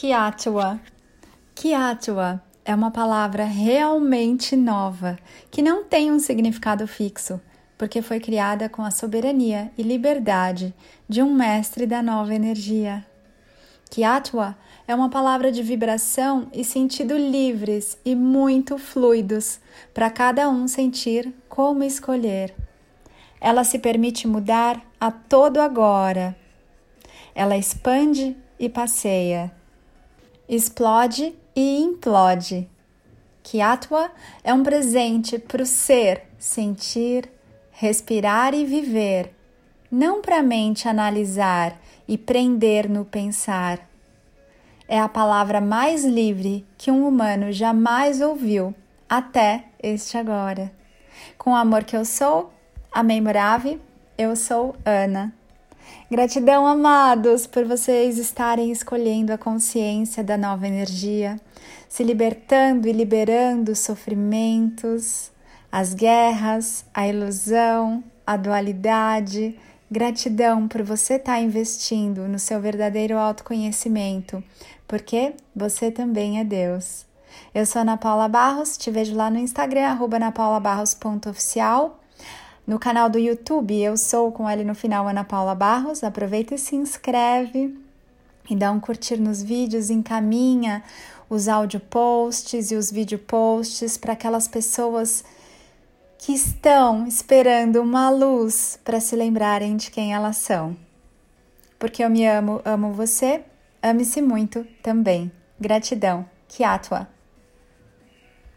Kiatua. Kiatua é uma palavra realmente nova, que não tem um significado fixo, porque foi criada com a soberania e liberdade de um mestre da nova energia. Kiatua é uma palavra de vibração e sentido livres e muito fluidos, para cada um sentir como escolher. Ela se permite mudar a todo agora. Ela expande e passeia explode e implode. Kiatwa é um presente para o ser sentir, respirar e viver, não para a mente analisar e prender no pensar. É a palavra mais livre que um humano jamais ouviu até este agora. Com o amor que eu sou, Amém Morave, eu sou Ana. Gratidão, amados, por vocês estarem escolhendo a consciência da nova energia, se libertando e liberando os sofrimentos, as guerras, a ilusão, a dualidade. Gratidão por você estar tá investindo no seu verdadeiro autoconhecimento, porque você também é Deus. Eu sou Ana Paula Barros, te vejo lá no Instagram, arroba anapaulabarros.oficial no canal do YouTube, eu sou com ele no final Ana Paula Barros. Aproveita e se inscreve e dá um curtir nos vídeos, encaminha os áudio posts e os vídeo posts para aquelas pessoas que estão esperando uma luz para se lembrarem de quem elas são. Porque eu me amo, amo você, ame-se muito também. Gratidão. Kiatua.